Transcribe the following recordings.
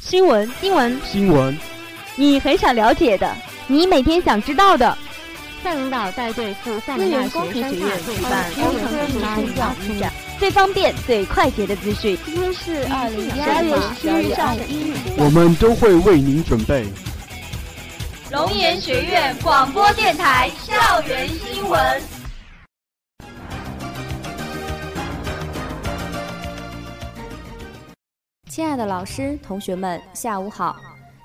新闻，新闻，新闻，你很想了解的，你每天想知道的。赛领导带队赴厦门大学工程学院举办工程科技教育展，最方便、最快捷的资讯。今天是二零十二月十七日上午一日，我们都会为您准备。龙岩学院广播电台校园新闻。亲爱的老师、同学们，下午好！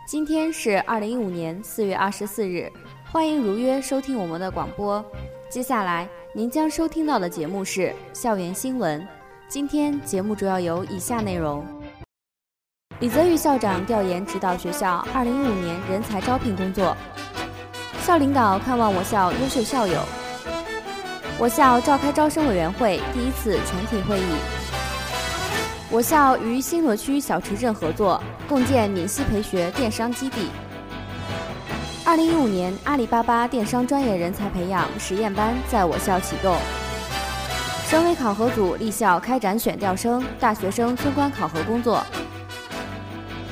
今天是二零一五年四月二十四日。欢迎如约收听我们的广播。接下来您将收听到的节目是校园新闻。今天节目主要有以下内容：李泽宇校长调研指导学校2015年人才招聘工作；校领导看望我校优秀校友；我校召开招生委员会第一次全体会议；我校与新罗区小池镇合作，共建闽西培学电商基地。二零一五年，阿里巴巴电商专业人才培养实验班在我校启动。省委考核组立校开展选调生、大学生村官考核工作。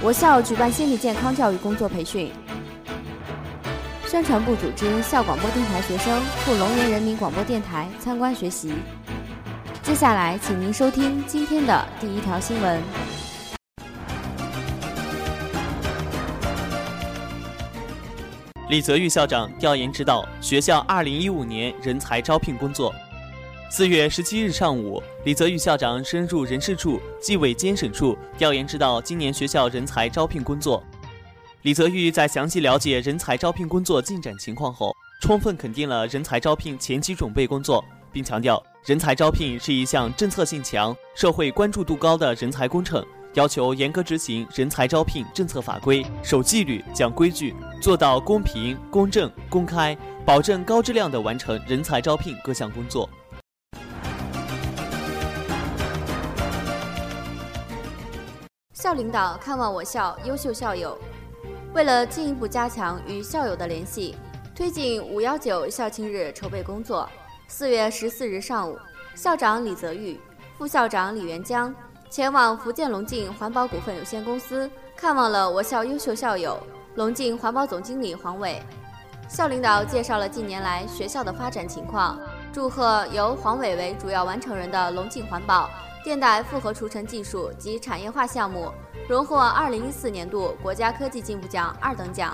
我校举办心理健康教育工作培训。宣传部组织校广播电台学生赴龙岩人民广播电台参观学习。接下来，请您收听今天的第一条新闻。李泽玉校长调研指导学校2015年人才招聘工作。四月十七日上午，李泽玉校长深入人事处、纪委监审处调研指导今年学校人才招聘工作。李泽玉在详细了解人才招聘工作进展情况后，充分肯定了人才招聘前期准备工作，并强调人才招聘是一项政策性强、社会关注度高的人才工程。要求严格执行人才招聘政策法规，守纪律、讲规矩，做到公平、公正、公开，保证高质量地完成人才招聘各项工作。校领导看望我校优秀校友，为了进一步加强与校友的联系，推进“五幺九”校庆日筹备工作，四月十四日上午，校长李泽玉，副校长李元江。前往福建龙镜环保股份有限公司看望了我校优秀校友龙镜环保总经理黄伟，校领导介绍了近年来学校的发展情况，祝贺由黄伟为主要完成人的龙镜环保电带复合除尘技术及产业化项目荣获2014年度国家科技进步奖二等奖，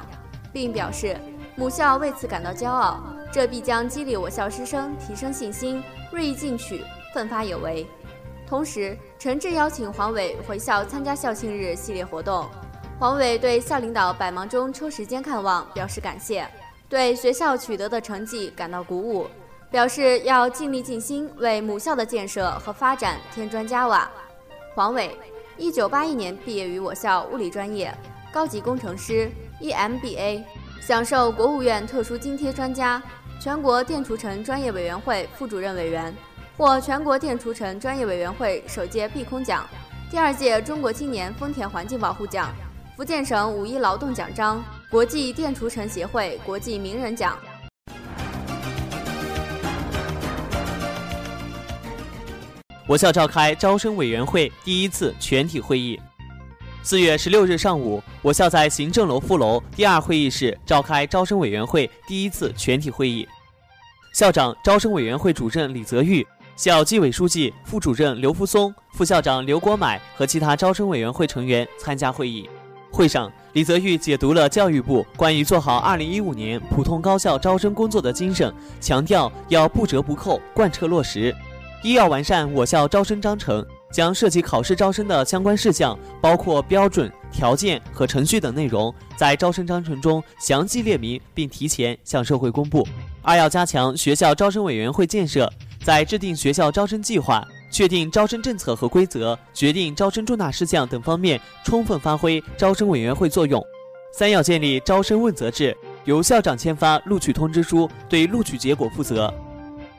并表示母校为此感到骄傲，这必将激励我校师生提升信心，锐意进取，奋发有为。同时，诚挚邀请黄伟回校参加校庆日系列活动。黄伟对校领导百忙中抽时间看望表示感谢，对学校取得的成绩感到鼓舞，表示要尽力尽心为母校的建设和发展添砖加瓦。黄伟，一九八一年毕业于我校物理专业，高级工程师，EMBA，享受国务院特殊津贴专家，全国电除尘专业委员会副主任委员。获全国电除尘专业委员会首届碧空奖，第二届中国青年丰田环境保护奖，福建省五一劳动奖章，国际电除尘协会国际名人奖。我校召开招生委员会第一次全体会议。四月十六日上午，我校在行政楼副楼第二会议室召开招生委员会第一次全体会议。校长、招生委员会主任李泽玉。校纪委书记、副主任刘福松、副校长刘国买和其他招生委员会成员参加会议。会上，李泽玉解读了教育部关于做好2015年普通高校招生工作的精神，强调要不折不扣贯彻落实。一要完善我校招生章程，将涉及考试招生的相关事项，包括标准、条件和程序等内容，在招生章程中详细列明，并提前向社会公布。二要加强学校招生委员会建设。在制定学校招生计划、确定招生政策和规则、决定招生重大事项等方面，充分发挥招生委员会作用。三要建立招生问责制，由校长签发录取通知书，对录取结果负责。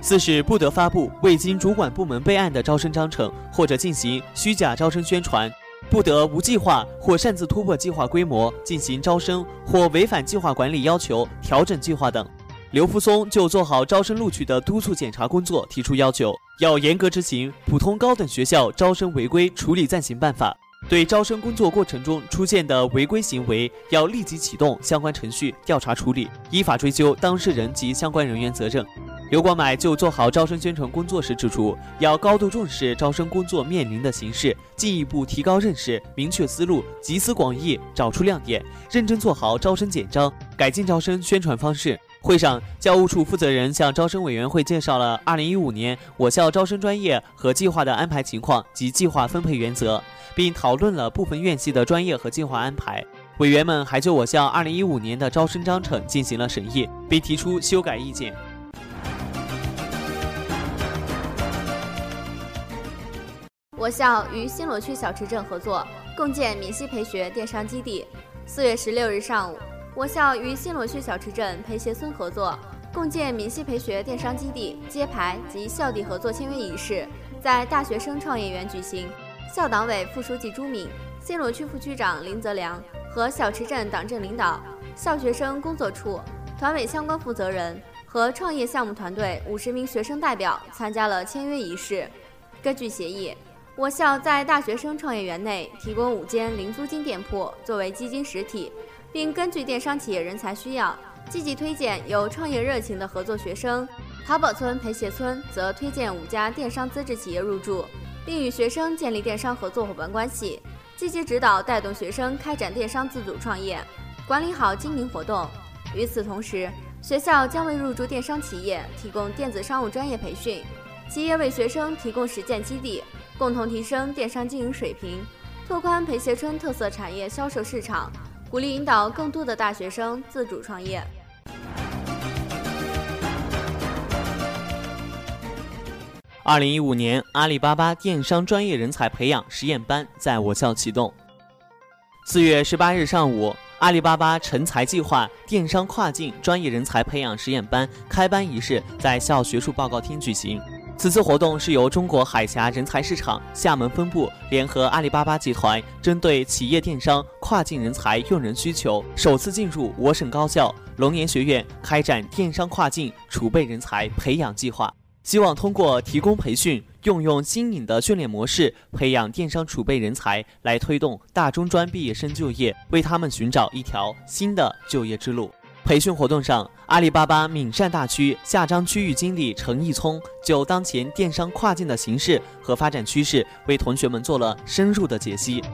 四是不得发布未经主管部门备案的招生章程，或者进行虚假招生宣传；不得无计划或擅自突破计划规模进行招生，或违反计划管理要求调整计划等。刘福松就做好招生录取的督促检查工作提出要求，要严格执行《普通高等学校招生违规处理暂行办法》，对招生工作过程中出现的违规行为，要立即启动相关程序调查处理，依法追究当事人及相关人员责任。刘光买就做好招生宣传工作时指出，要高度重视招生工作面临的形势，进一步提高认识，明确思路，集思广益，找出亮点，认真做好招生简章，改进招生宣传方式。会上，教务处负责人向招生委员会介绍了2015年我校招生专业和计划的安排情况及计划分配原则，并讨论了部分院系的专业和计划安排。委员们还就我校2015年的招生章程进行了审议，并提出修改意见。我校与新罗区小池镇合作，共建闽西培学电商基地。四月十六日上午。我校与新罗区小池镇培协村合作，共建闽西培学电商基地揭牌及校地合作签约仪式在大学生创业园举行。校党委副书记朱敏、新罗区副区长林泽良和小池镇党政领导、校学生工作处、团委相关负责人和创业项目团队五十名学生代表参加了签约仪式。根据协议，我校在大学生创业园内提供五间零租金店铺作为基金实体。并根据电商企业人才需要，积极推荐有创业热情的合作学生。淘宝村培协村则推荐五家电商资质企业入驻，并与学生建立电商合作伙伴关系，积极指导带动学生开展电商自主创业，管理好经营活动。与此同时，学校将为入驻电商企业提供电子商务专业培训，企业为学生提供实践基地，共同提升电商经营水平，拓宽培协村特色产业销售市场。鼓励引导更多的大学生自主创业。二零一五年，阿里巴巴电商专业人才培养实验班在我校启动。四月十八日上午，阿里巴巴成才计划电商跨境专业人才培养实验班开班仪式在校学术报告厅举行。此次活动是由中国海峡人才市场厦门分部联合阿里巴巴集团，针对企业电商跨境人才用人需求，首次进入我省高校龙岩学院开展电商跨境储备人才培养计划。希望通过提供培训，用用新颖的训练模式，培养电商储备人才，来推动大中专毕业生就业，为他们寻找一条新的就业之路。培训活动上，阿里巴巴闽汕大区下漳区域经理陈义聪就当前电商跨境的形势和发展趋势，为同学们做了深入的解析，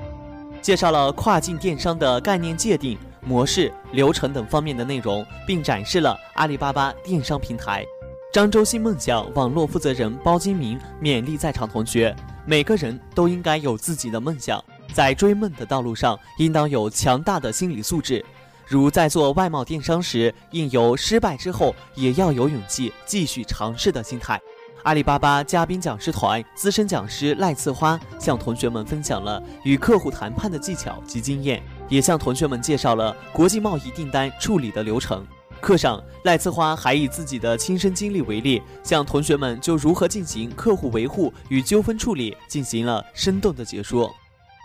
介绍了跨境电商的概念界定、模式、流程等方面的内容，并展示了阿里巴巴电商平台。漳州新梦想网络负责人包金明勉励在场同学：每个人都应该有自己的梦想，在追梦的道路上，应当有强大的心理素质。如在做外贸电商时，应有失败之后也要有勇气继续尝试的心态。阿里巴巴嘉宾讲师团资深讲师赖次花向同学们分享了与客户谈判的技巧及经验，也向同学们介绍了国际贸易订单处理的流程。课上，赖次花还以自己的亲身经历为例，向同学们就如何进行客户维护与纠纷处理进行了生动的解说。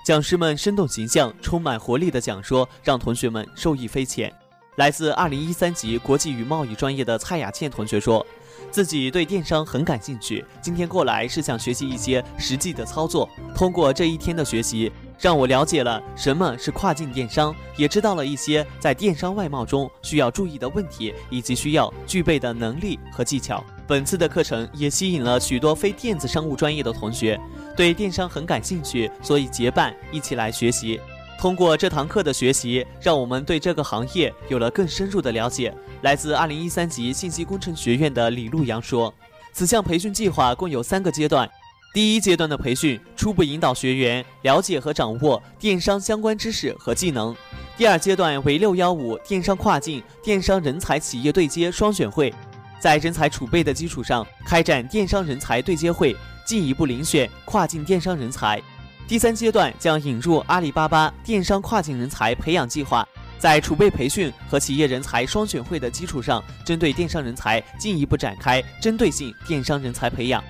讲师们生动形象、充满活力的讲说，让同学们受益匪浅。来自二零一三级国际与贸易专业的蔡雅倩同学说，自己对电商很感兴趣，今天过来是想学习一些实际的操作。通过这一天的学习，让我了解了什么是跨境电商，也知道了一些在电商外贸中需要注意的问题以及需要具备的能力和技巧。本次的课程也吸引了许多非电子商务专业的同学，对电商很感兴趣，所以结伴一起来学习。通过这堂课的学习，让我们对这个行业有了更深入的了解。来自二零一三级信息工程学院的李路阳说：“此项培训计划共有三个阶段，第一阶段的培训初步引导学员了解和掌握电商相关知识和技能；第二阶段为六幺五电商跨境电商人才企业对接双选会。”在人才储备的基础上，开展电商人才对接会，进一步遴选跨境电商人才。第三阶段将引入阿里巴巴电商跨境人才培养计划，在储备培训和企业人才双选会的基础上，针对电商人才进一步展开针对性电商人才培养。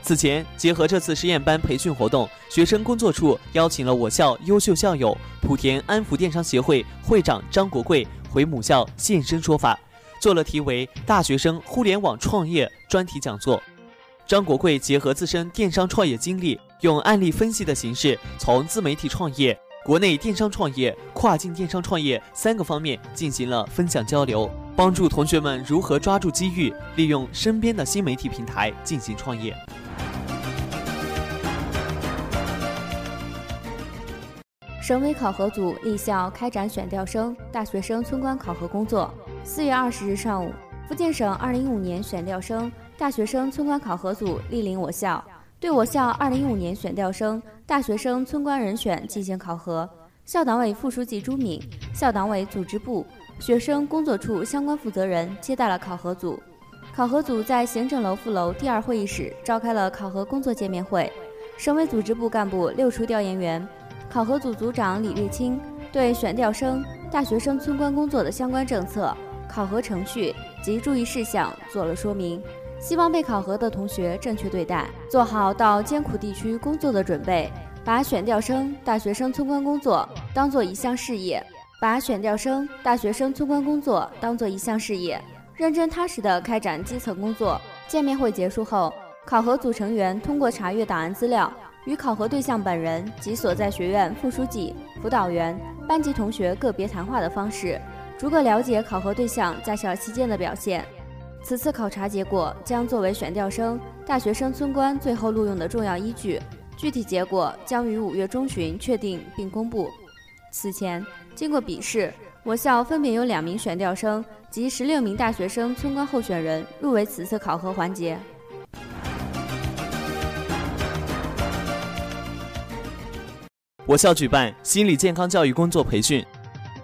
此前，结合这次实验班培训活动，学生工作处邀请了我校优秀校友莆田安福电商协会会长张国贵回母校现身说法。做了题为“大学生互联网创业”专题讲座。张国贵结合自身电商创业经历，用案例分析的形式，从自媒体创业、国内电商创业、跨境电商创业三个方面进行了分享交流，帮助同学们如何抓住机遇，利用身边的新媒体平台进行创业。省委考核组立校开展选调生、大学生村官考核工作。四月二十日上午，福建省二零一五年选调生、大学生村官考核组莅临我校，对我校二零一五年选调生、大学生村官人选进行考核。校党委副书记朱敏、校党委组织部、学生工作处相关负责人接待了考核组。考核组在行政楼副楼第二会议室召开了考核工作见面会。省委组织部干部六处调研员。考核组组长李立清对选调生、大学生村官工作的相关政策、考核程序及注意事项做了说明，希望被考核的同学正确对待，做好到艰苦地区工作的准备，把选调生、大学生村官工作当做一项事业，把选调生、大学生村官工作当做一项事业，认真踏实地开展基层工作。见面会结束后，考核组成员通过查阅档案资料。与考核对象本人及所在学院副书记、辅导员、班级同学个别谈话的方式，逐个了解考核对象在校期间的表现。此次考察结果将作为选调生、大学生村官最后录用的重要依据，具体结果将于五月中旬确定并公布。此前，经过笔试，我校分别有两名选调生及十六名大学生村官候选人入围此次考核环节。我校举办心理健康教育工作培训。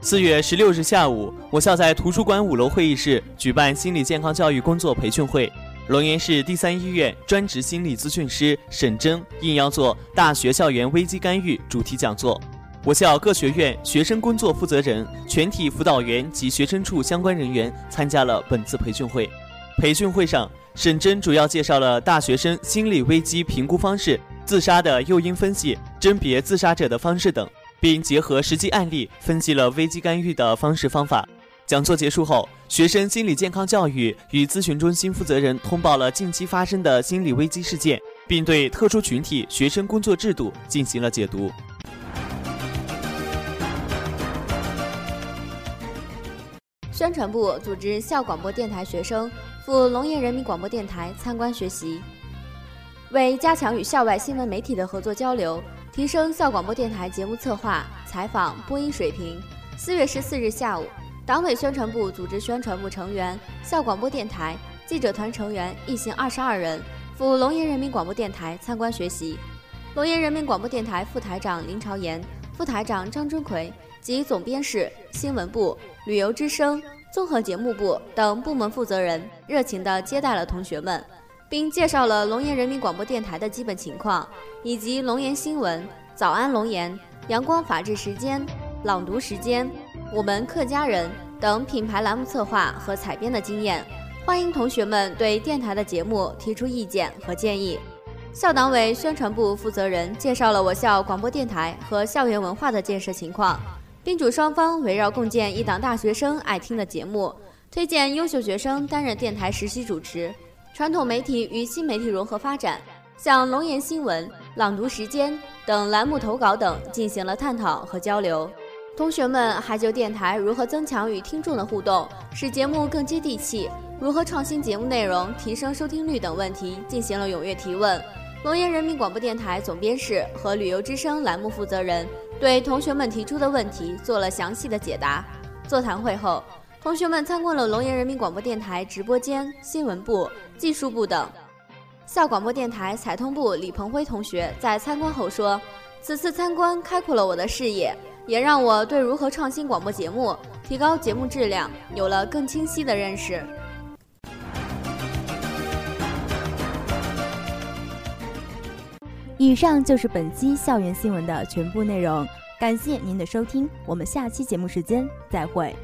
四月十六日下午，我校在图书馆五楼会议室举办心理健康教育工作培训会。龙岩市第三医院专职心理咨询师沈真应邀做大学校园危机干预主题讲座。我校各学院学生工作负责人、全体辅导员及学生处相关人员参加了本次培训会。培训会上，沈真主要介绍了大学生心理危机评估方式。自杀的诱因分析、甄别自杀者的方式等，并结合实际案例分析了危机干预的方式方法。讲座结束后，学生心理健康教育与咨询中心负责人通报了近期发生的心理危机事件，并对特殊群体学生工作制度进行了解读。宣传部组织校广播电台学生赴龙岩人民广播电台参观学习。为加强与校外新闻媒体的合作交流，提升校广播电台节目策划、采访、播音水平，四月十四日下午，党委宣传部组织宣传部成员、校广播电台记者团成员一行二十二人赴龙岩人民广播电台参观学习。龙岩人民广播电台副台长林朝岩、副台长张春奎及总编室、新闻部、旅游之声、综合节目部等部门负责人热情地接待了同学们。并介绍了龙岩人民广播电台的基本情况，以及龙岩新闻、早安龙岩、阳光法治时间、朗读时间、我们客家人等品牌栏目策划和采编的经验。欢迎同学们对电台的节目提出意见和建议。校党委宣传部负责人介绍了我校广播电台和校园文化的建设情况。宾主双方围绕共建一档大学生爱听的节目，推荐优秀学生担任电台实习主持。传统媒体与新媒体融合发展，向龙岩新闻、朗读时间等栏目投稿等进行了探讨和交流。同学们还就电台如何增强与听众的互动，使节目更接地气，如何创新节目内容、提升收听率等问题进行了踊跃提问。龙岩人民广播电台总编室和旅游之声栏目负责人对同学们提出的问题做了详细的解答。座谈会后。同学们参观了龙岩人民广播电台直播间、新闻部、技术部等。校广播电台财通部李鹏辉同学在参观后说：“此次参观开阔了我的视野，也让我对如何创新广播节目、提高节目质量有了更清晰的认识。”以上就是本期校园新闻的全部内容，感谢您的收听，我们下期节目时间再会。